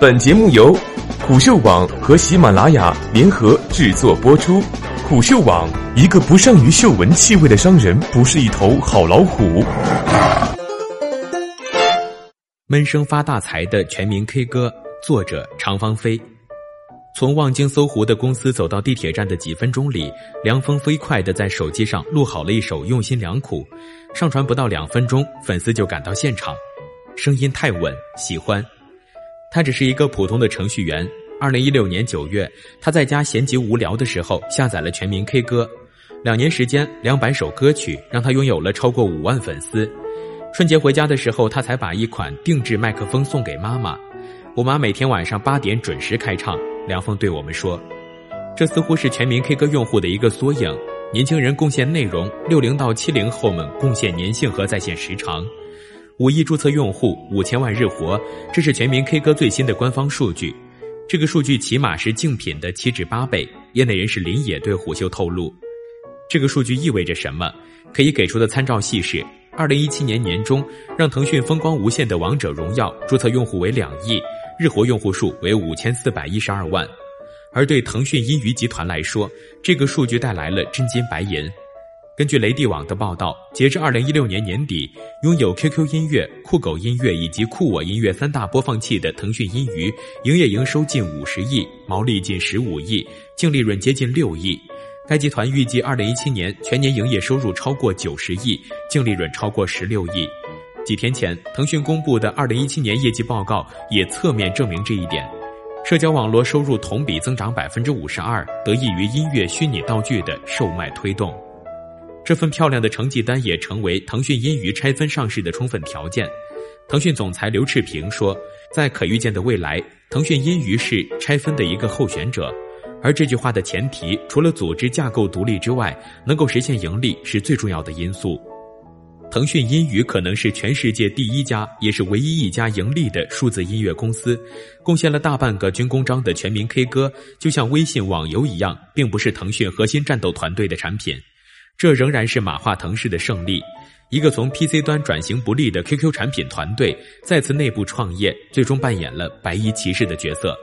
本节目由虎嗅网和喜马拉雅联合制作播出。虎嗅网：一个不善于嗅闻气味的商人，不是一头好老虎。闷声发大财的全民 K 歌，作者常芳菲。从望京搜狐的公司走到地铁站的几分钟里，梁峰飞快地在手机上录好了一首《用心良苦》，上传不到两分钟，粉丝就赶到现场，声音太稳，喜欢。他只是一个普通的程序员。二零一六年九月，他在家闲极无聊的时候下载了全民 K 歌，两年时间，两百首歌曲让他拥有了超过五万粉丝。春节回家的时候，他才把一款定制麦克风送给妈妈，我妈每天晚上八点准时开唱。梁峰对我们说：“这似乎是全民 K 歌用户的一个缩影。年轻人贡献内容，六零到七零后们贡献粘性和在线时长。五亿注册用户，五千万日活，这是全民 K 歌最新的官方数据。这个数据起码是竞品的七至八倍。业内人士林野对虎嗅透露，这个数据意味着什么？可以给出的参照系是：二零一七年年中，让腾讯风光无限的《王者荣耀》注册用户为两亿。”日活用户数为五千四百一十二万，而对腾讯音娱集团来说，这个数据带来了真金白银。根据雷帝网的报道，截至二零一六年年底，拥有 QQ 音乐、酷狗音乐以及酷我音乐三大播放器的腾讯音娱，营业营收近五十亿，毛利近十五亿，净利润接近六亿。该集团预计二零一七年全年营业收入超过九十亿，净利润超过十六亿。几天前，腾讯公布的二零一七年业绩报告也侧面证明这一点。社交网络收入同比增长百分之五十二，得益于音乐虚拟道具的售卖推动。这份漂亮的成绩单也成为腾讯音娱拆分上市的充分条件。腾讯总裁刘炽平说，在可预见的未来，腾讯音娱是拆分的一个候选者。而这句话的前提，除了组织架构独立之外，能够实现盈利是最重要的因素。腾讯音娱可能是全世界第一家，也是唯一一家盈利的数字音乐公司，贡献了大半个军功章的全民 K 歌，就像微信网游一样，并不是腾讯核心战斗团队的产品。这仍然是马化腾式的胜利，一个从 PC 端转型不利的 QQ 产品团队再次内部创业，最终扮演了白衣骑士的角色。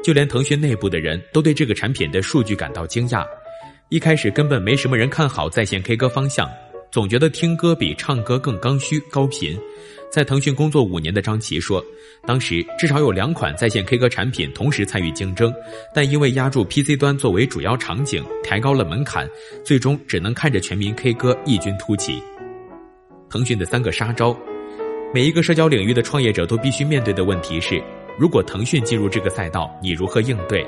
就连腾讯内部的人都对这个产品的数据感到惊讶，一开始根本没什么人看好在线 K 歌方向。总觉得听歌比唱歌更刚需、高频。在腾讯工作五年的张琪说，当时至少有两款在线 K 歌产品同时参与竞争，但因为压住 PC 端作为主要场景，抬高了门槛，最终只能看着全民 K 歌异军突起。腾讯的三个杀招，每一个社交领域的创业者都必须面对的问题是：如果腾讯进入这个赛道，你如何应对？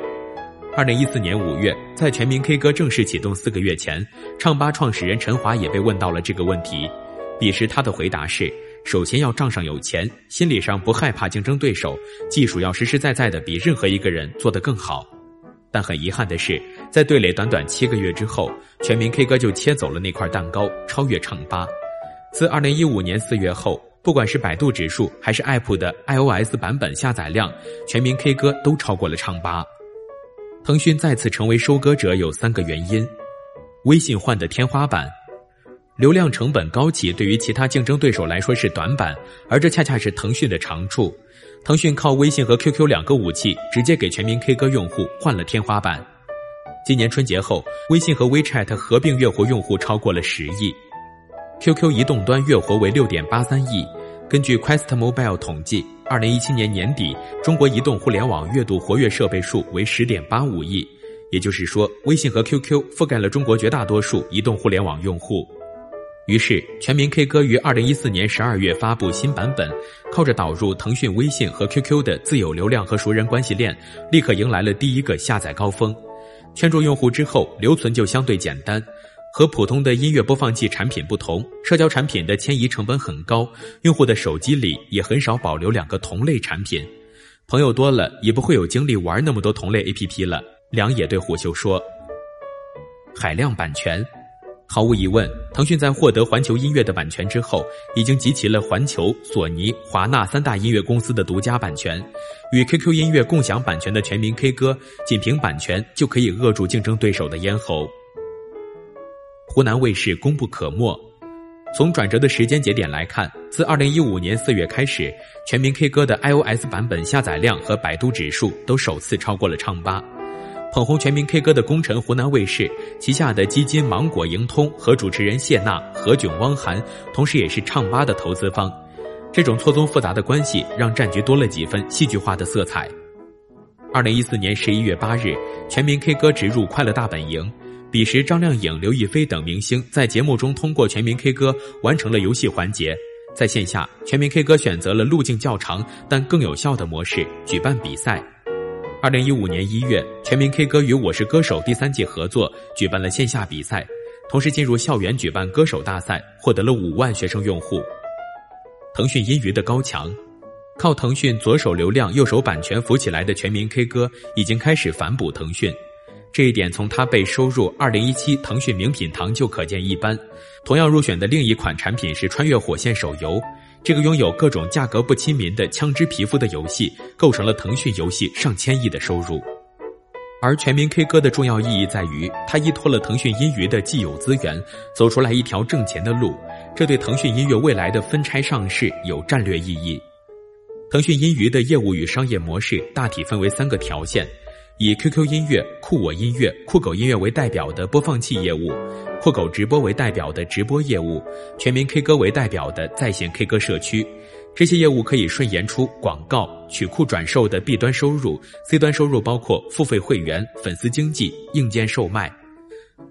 二零一四年五月，在全民 K 歌正式启动四个月前，唱吧创始人陈华也被问到了这个问题。彼时他的回答是：首先要账上有钱，心理上不害怕竞争对手，技术要实实在在的比任何一个人做得更好。但很遗憾的是，在对垒短短七个月之后，全民 K 歌就切走了那块蛋糕，超越唱吧。自二零一五年四月后，不管是百度指数还是 App 的 iOS 版本下载量，全民 K 歌都超过了唱吧。腾讯再次成为收割者有三个原因：微信换的天花板，流量成本高企，对于其他竞争对手来说是短板，而这恰恰是腾讯的长处。腾讯靠微信和 QQ 两个武器，直接给全民 K 歌用户换了天花板。今年春节后，微信和 WeChat 合并月活用户超过了十亿，QQ 移动端月活为六点八三亿。根据 Quest Mobile 统计。二零一七年年底，中国移动互联网月度活跃设备数为十点八五亿，也就是说，微信和 QQ 覆盖了中国绝大多数移动互联网用户。于是，全民 K 歌于二零一四年十二月发布新版本，靠着导入腾讯微信和 QQ 的自有流量和熟人关系链，立刻迎来了第一个下载高峰。圈住用户之后，留存就相对简单。和普通的音乐播放器产品不同，社交产品的迁移成本很高，用户的手机里也很少保留两个同类产品。朋友多了，也不会有精力玩那么多同类 APP 了。梁野对虎嗅说：“海量版权，毫无疑问，腾讯在获得环球音乐的版权之后，已经集齐了环球、索尼、华纳三大音乐公司的独家版权。与 QQ 音乐共享版权的全民 K 歌，仅凭版权就可以扼住竞争对手的咽喉。”湖南卫视功不可没，从转折的时间节点来看，自2015年4月开始，全民 K 歌的 iOS 版本下载量和百度指数都首次超过了唱吧。捧红全民 K 歌的功臣湖南卫视旗下的基金芒果盈通和主持人谢娜、何炅、汪涵，同时也是唱吧的投资方。这种错综复杂的关系，让战局多了几分戏剧化的色彩。2014年11月8日，全民 K 歌植入快乐大本营。彼时，张靓颖、刘亦菲等明星在节目中通过全民 K 歌完成了游戏环节。在线下，全民 K 歌选择了路径较长但更有效的模式举办比赛。二零一五年一月，全民 K 歌与《我是歌手》第三季合作举办了线下比赛，同时进入校园举办歌手大赛，获得了五万学生用户。腾讯音娱的高墙，靠腾讯左手流量、右手版权扶起来的全民 K 歌已经开始反哺腾讯。这一点从它被收入二零一七腾讯名品堂就可见一斑。同样入选的另一款产品是《穿越火线》手游，这个拥有各种价格不亲民的枪支皮肤的游戏，构成了腾讯游戏上千亿的收入。而全民 K 歌的重要意义在于，它依托了腾讯音娱的既有资源，走出来一条挣钱的路，这对腾讯音乐未来的分拆上市有战略意义。腾讯音娱的业务与商业模式大体分为三个条线。以 QQ 音乐、酷我音乐、酷狗音乐为代表的播放器业务，酷狗直播为代表的直播业务，全民 K 歌为代表的在线 K 歌社区，这些业务可以顺延出广告、曲库转售的 B 端收入，C 端收入包括付费会员、粉丝经济、硬件售卖，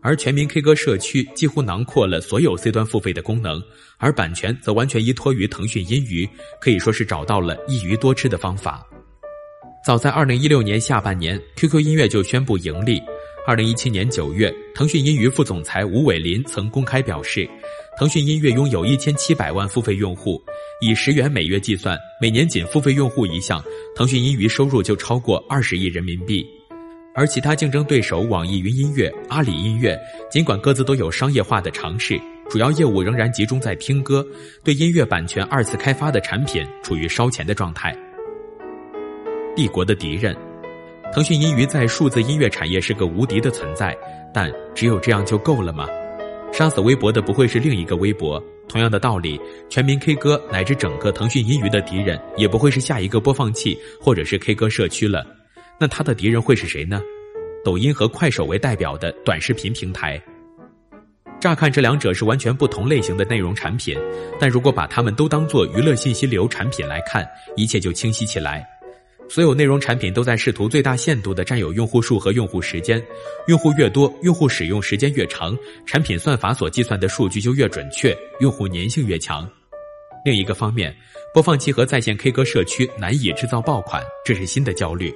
而全民 K 歌社区几乎囊括了所有 C 端付费的功能，而版权则完全依托于腾讯音娱，可以说是找到了一鱼多吃的方法。早在二零一六年下半年，QQ 音乐就宣布盈利。二零一七年九月，腾讯音娱副总裁吴伟林曾公开表示，腾讯音乐拥有一千七百万付费用户，以十元每月计算，每年仅付费用户一项，腾讯音娱收入就超过二十亿人民币。而其他竞争对手网易云音乐、阿里音乐，尽管各自都有商业化的尝试，主要业务仍然集中在听歌，对音乐版权二次开发的产品处于烧钱的状态。帝国的敌人，腾讯音娱在数字音乐产业是个无敌的存在，但只有这样就够了吗？杀死微博的不会是另一个微博。同样的道理，全民 K 歌乃至整个腾讯音娱的敌人，也不会是下一个播放器或者是 K 歌社区了。那他的敌人会是谁呢？抖音和快手为代表的短视频平台。乍看这两者是完全不同类型的内容产品，但如果把它们都当做娱乐信息流产品来看，一切就清晰起来。所有内容产品都在试图最大限度地占有用户数和用户时间，用户越多，用户使用时间越长，产品算法所计算的数据就越准确，用户粘性越强。另一个方面，播放器和在线 K 歌社区难以制造爆款，这是新的焦虑。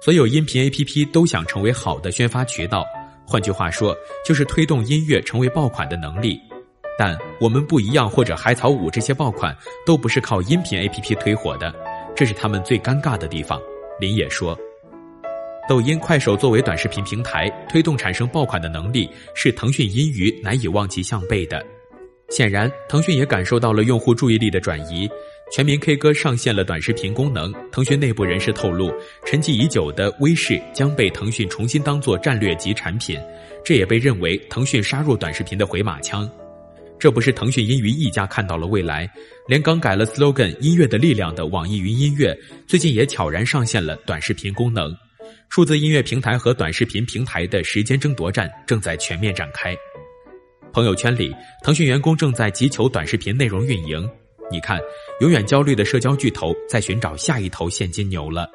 所有音频 APP 都想成为好的宣发渠道，换句话说，就是推动音乐成为爆款的能力。但我们不一样，或者海草舞这些爆款都不是靠音频 APP 推火的。这是他们最尴尬的地方，林野说：“抖音、快手作为短视频平台，推动产生爆款的能力是腾讯音娱难以望其项背的。显然，腾讯也感受到了用户注意力的转移。全民 K 歌上线了短视频功能，腾讯内部人士透露，沉寂已久的微视将被腾讯重新当作战略级产品，这也被认为腾讯杀入短视频的回马枪。”这不是腾讯音娱一家看到了未来，连刚改了 slogan“ 音乐的力量”的网易云音乐，最近也悄然上线了短视频功能。数字音乐平台和短视频平台的时间争夺战正在全面展开。朋友圈里，腾讯员工正在急求短视频内容运营。你看，永远焦虑的社交巨头在寻找下一头现金牛了。